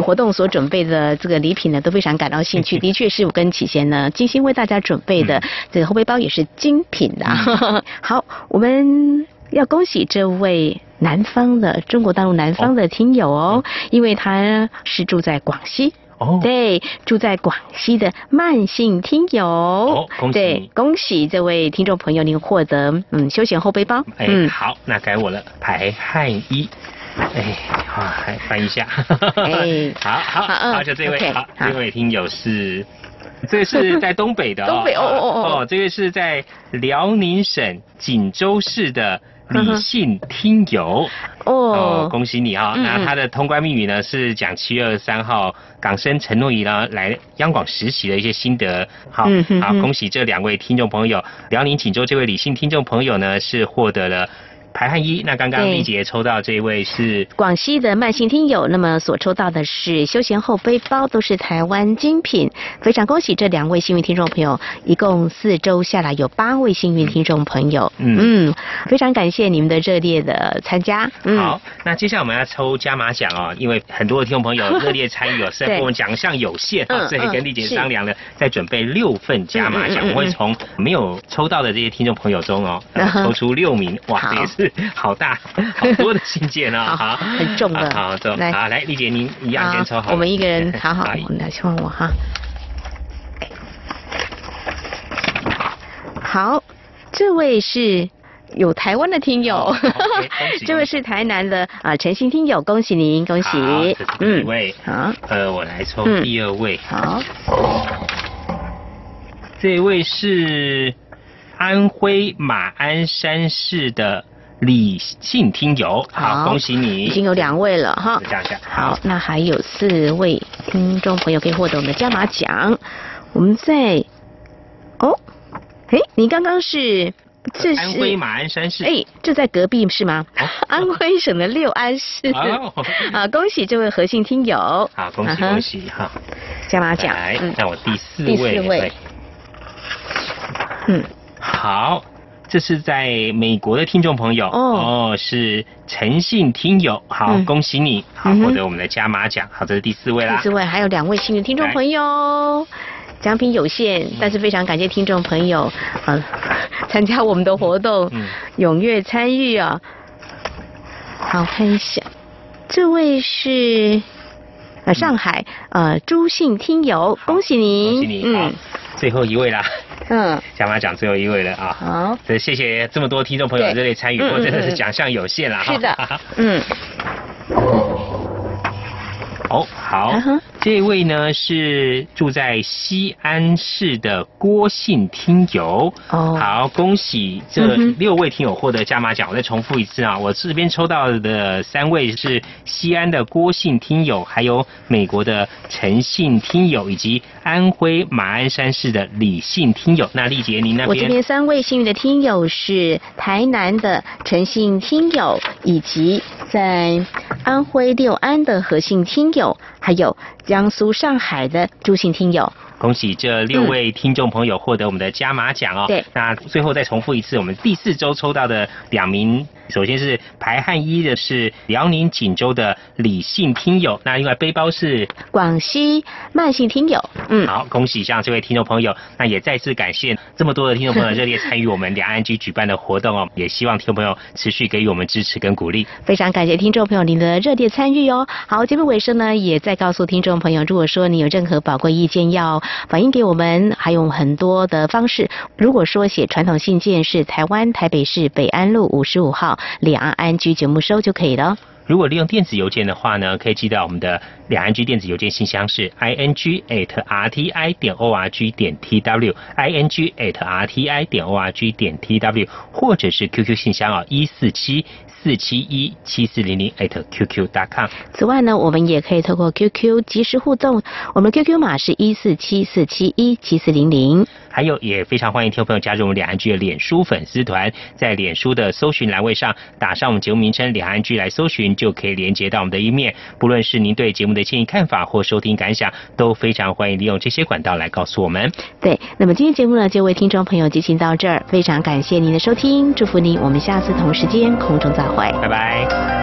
活动所准备的这个礼品呢，都非常感到兴趣。的确是我跟启贤呢精心为大家准备的这个后背包也是精品的。好，我们要恭喜这位南方的中国大陆南方的听友哦，因为他是住在广西。哦，对，住在广西的慢性听友，哦，恭喜，恭喜这位听众朋友，您获得嗯休闲后背包。嗯，好，那该我了，排汗衣，哎，好，来翻一下。哎，好 好好，就这位，好，这位听友是，这个是在东北的哦，东北，哦哦哦。哦，这个是在辽宁省锦州市的。理性听友哦，恭喜你啊！那他的通关密语呢是讲七月二十三号港生陈诺仪呢来央广实习的一些心得。好，好，恭喜这两位听众朋友，辽宁锦州这位理性听众朋友呢是获得了。排汗衣，那刚刚丽姐抽到这一位是广西的慢性听友，那么所抽到的是休闲后背包，都是台湾精品，非常恭喜这两位幸运听众朋友，一共四周下来有八位幸运听众朋友，嗯，嗯非常感谢你们的热烈的参加。好，那接下来我们要抽加码奖哦，因为很多的听众朋友 热烈参与哦，虽然我们奖项有限啊，所以跟丽姐商量了，再准备六份加码奖，我会从没有抽到的这些听众朋友中哦，抽出六名，哇，这也是。好大，好多的信件啊，好，很重的，好重，来，好来，丽姐您一样先抽好，我们一个人，好好，来，希望我哈，好，这位是有台湾的听友，这位是台南的啊陈新听友，恭喜您，恭喜，嗯，位，好，呃，我来抽第二位，好，这位是安徽马鞍山市的。李信听友，好，恭喜你，已经有两位了哈。这样下，好，那还有四位听众朋友可以获得我们的加码奖。我们在哦，哎，你刚刚是这是安徽马鞍山市，哎，就在隔壁是吗？安徽省的六安市。啊，恭喜这位核心听友。好，恭喜恭喜哈。加码奖，来，那我第四位。第四位。嗯，好。这是在美国的听众朋友哦，是诚信听友，好，恭喜你，好获得我们的加码奖，好，这是第四位啦。第四位还有两位幸运听众朋友，奖品有限，但是非常感谢听众朋友啊 参加我们的活动，踊跃参与啊。好，看一下，这位是呃上海呃朱姓听友，恭喜您，恭喜你，嗯，最后一位啦。嗯，小马奖最后一位了啊！好，这谢谢这么多听众朋友热烈参与，不过真的是奖项有限了哈。是的，嗯。哦，好，这位呢是住在西安市的郭姓听友。哦，好，恭喜这六位听友获得加码奖。我再重复一次啊，我这边抽到的三位是西安的郭姓听友，还有美国的陈姓听友，以及安徽马鞍山市的李姓听友。那丽杰，您那边？我这边三位幸运的听友是台南的陈姓听友，以及在安徽六安的何姓听友。还有江苏上海的朱姓听友，恭喜这六位听众朋友获得我们的加码奖哦。对，那最后再重复一次，我们第四周抽到的两名。首先是排汗衣的是辽宁锦州的李姓听友，那另外背包是广西慢性听友。嗯，好，恭喜向这位听众朋友，那也再次感谢这么多的听众朋友热烈参与我们两岸局举办的活动哦，也希望听众朋友持续给予我们支持跟鼓励。非常感谢听众朋友您的热烈参与哦。好，节目尾声呢，也再告诉听众朋友，如果说你有任何宝贵意见要反映给我们，还有很多的方式。如果说写传统信件是台湾台北市北安路五十五号。两岸安居节目收就可以了。如果利用电子邮件的话呢，可以寄到我们的两岸居电子邮件信箱是 i n g at r t i 点 o r g 点 t w i n g at r t i 点 o r g 点 t w，或者是 QQ 信箱啊一四七。四七一七四零零 at qq.com。此外呢，我们也可以透过 QQ 及时互动，我们 QQ 码是一四七四七一七四零零。还有，也非常欢迎听众朋友加入我们两岸剧的脸书粉丝团，在脸书的搜寻栏位上打上我们节目名称“两岸剧”来搜寻，就可以连接到我们的一面。不论是您对节目的建议看法或收听感想，都非常欢迎利用这些管道来告诉我们。对，那么今天节目呢，就为听众朋友进行到这儿，非常感谢您的收听，祝福您，我们下次同时间空中再会，拜拜。